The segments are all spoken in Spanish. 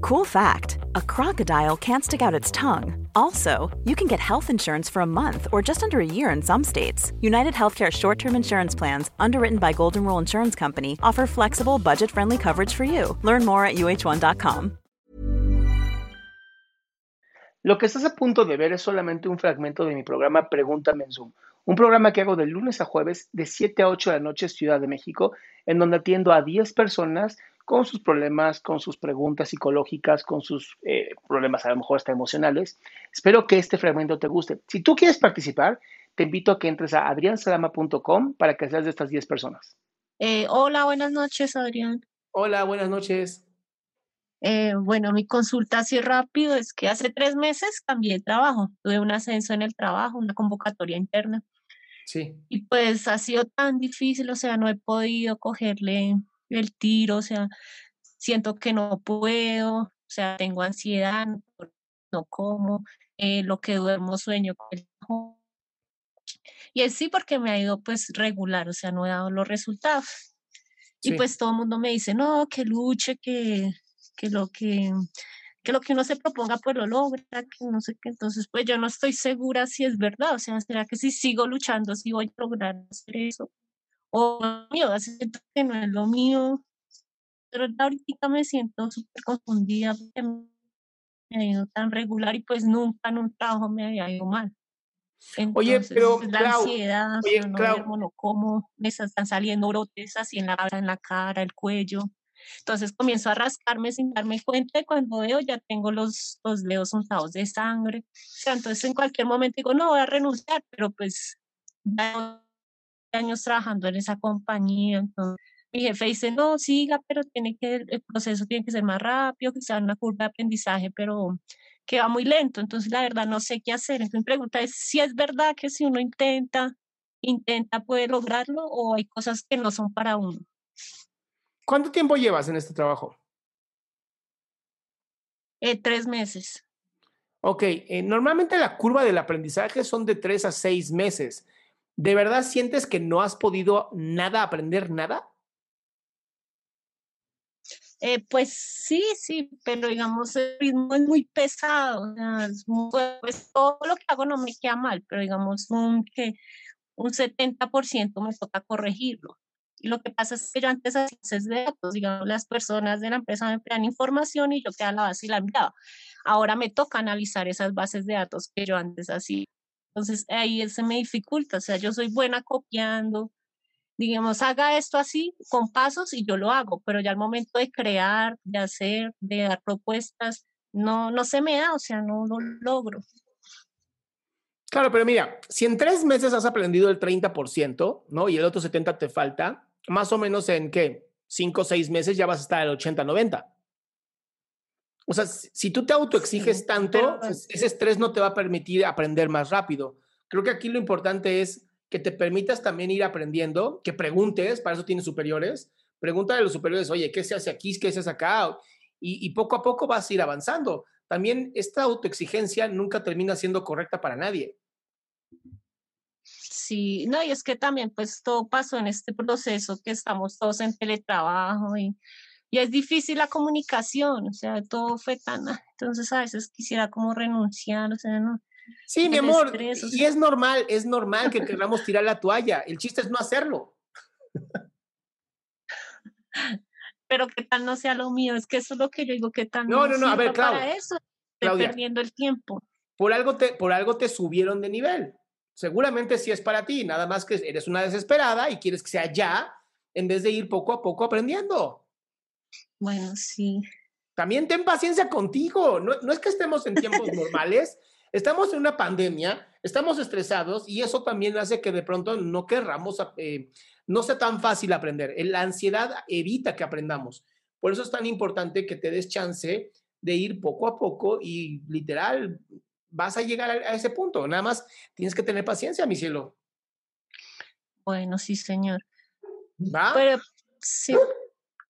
Cool fact a crocodile can't stick out its tongue. Also, you can get health insurance for a month or just under a year in some states. United Healthcare short term insurance plans, underwritten by Golden Rule Insurance Company, offer flexible, budget friendly coverage for you. Learn more at uh1.com. Lo que estás a punto de ver es solamente un fragmento de mi programa Pregúntame en Zoom, un programa que hago de lunes a jueves de 7 a 8 de la noche Ciudad de México, en donde atiendo a 10 personas con sus problemas, con sus preguntas psicológicas, con sus eh, problemas a lo mejor hasta emocionales. Espero que este fragmento te guste. Si tú quieres participar, te invito a que entres a adriansalama.com para que seas de estas 10 personas. Eh, hola, buenas noches, Adrián. Hola, buenas noches. Eh, bueno, mi consulta así rápido es que hace tres meses cambié de trabajo, tuve un ascenso en el trabajo, una convocatoria interna. Sí. Y pues ha sido tan difícil, o sea, no he podido cogerle el tiro, o sea, siento que no puedo, o sea, tengo ansiedad, no, como, eh, lo que duermo sueño y es sí porque me ha ido pues regular, o sea, no he dado los resultados. Y pues todo el mundo me dice, no, que luche, que, que lo que que lo que uno se proponga pues lo logra, que no sé qué, entonces pues yo no estoy segura si es verdad, o sea, será que si sigo luchando, si voy a lograr hacer eso, o mío, siento que no es lo mío, pero ahorita me siento súper confundida porque me ha ido tan regular y pues nunca en un trabajo me había ido mal. oye, pero la ansiedad, no, no como, me están saliendo brotes así en la, en la cara, el cuello. Entonces comienzo a rascarme sin darme cuenta y cuando veo ya tengo los, los dedos untados de sangre. O sea, entonces en cualquier momento digo, no, voy a renunciar, pero pues ya años trabajando en esa compañía. Entonces mi jefe dice, no, siga, pero tiene que, el proceso tiene que ser más rápido, que sea una curva de aprendizaje, pero que va muy lento. Entonces la verdad no sé qué hacer. Entonces mi pregunta es si es verdad que si uno intenta, intenta puede lograrlo o hay cosas que no son para uno. ¿Cuánto tiempo llevas en este trabajo? Eh, tres meses. Ok, eh, normalmente la curva del aprendizaje son de tres a seis meses. ¿De verdad sientes que no has podido nada aprender nada? Eh, pues sí, sí, pero digamos el ritmo es muy pesado. pues, todo lo que hago no me queda mal, pero digamos un, que un 70% me toca corregirlo. Y lo que pasa es que yo antes hacía de datos, digamos, las personas de la empresa me dan información y yo quedaba la base y la miraba. Ahora me toca analizar esas bases de datos que yo antes hacía. Entonces ahí se me dificulta, o sea, yo soy buena copiando, digamos, haga esto así, con pasos y yo lo hago, pero ya al momento de crear, de hacer, de dar propuestas, no, no se me da, o sea, no lo logro. Claro, pero mira, si en tres meses has aprendido el 30%, ¿no? Y el otro 70% te falta, más o menos en qué, cinco o seis meses ya vas a estar al 80, 90. O sea, si tú te autoexiges tanto, pues, ese estrés no te va a permitir aprender más rápido. Creo que aquí lo importante es que te permitas también ir aprendiendo, que preguntes, para eso tienes superiores, pregunta a los superiores, oye, ¿qué se hace aquí? ¿Qué se hace acá? Y, y poco a poco vas a ir avanzando. También esta autoexigencia nunca termina siendo correcta para nadie. Sí, no, y es que también pues todo pasó en este proceso que estamos todos en teletrabajo y, y es difícil la comunicación, o sea, todo fue tan, entonces a veces quisiera como renunciar, o sea, no. Sí, mi amor, y es normal, es normal que queramos tirar la toalla, el chiste es no hacerlo. Pero que tal no sea lo mío, es que eso es lo que yo digo, que tal no, no, no, a ver, claro. Para eso, estoy perdiendo el tiempo. Por algo, te, por algo te subieron de nivel seguramente sí es para ti, nada más que eres una desesperada y quieres que sea ya, en vez de ir poco a poco aprendiendo. Bueno, sí. También ten paciencia contigo, no, no es que estemos en tiempos normales, estamos en una pandemia, estamos estresados y eso también hace que de pronto no querramos, eh, no sea tan fácil aprender. La ansiedad evita que aprendamos. Por eso es tan importante que te des chance de ir poco a poco y literal vas a llegar a, ese punto. Nada más tienes que tener paciencia, mi cielo. Bueno, sí, señor. ¿Va? Pero sí.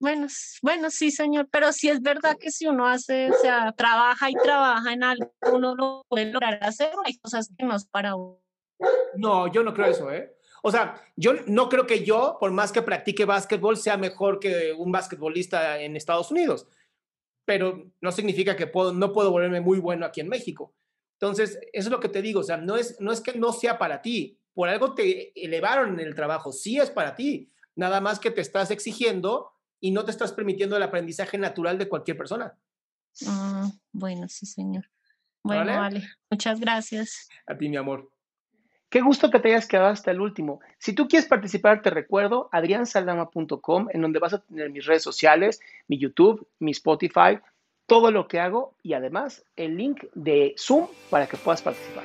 Bueno, bueno, sí, señor, pero sí es verdad que si uno hace, o sea, trabaja y trabaja en algo, uno lo puede lograr hacer, hay cosas que no es para uno. No, yo no creo eso, ¿eh? O sea, yo no creo que yo, por más que practique básquetbol, sea mejor que un basquetbolista en Estados Unidos, pero no significa que puedo, no puedo volverme muy bueno aquí en México. Entonces, eso es lo que te digo, o sea, no es, no es que no sea para ti, por algo te elevaron en el trabajo, sí es para ti, nada más que te estás exigiendo y no te estás permitiendo el aprendizaje natural de cualquier persona. Ah, bueno, sí, señor. Bueno, vale. Muchas gracias. A ti, mi amor. Qué gusto que te hayas quedado hasta el último. Si tú quieres participar, te recuerdo adriansaldama.com, en donde vas a tener mis redes sociales, mi YouTube, mi Spotify, todo lo que hago y además el link de Zoom para que puedas participar.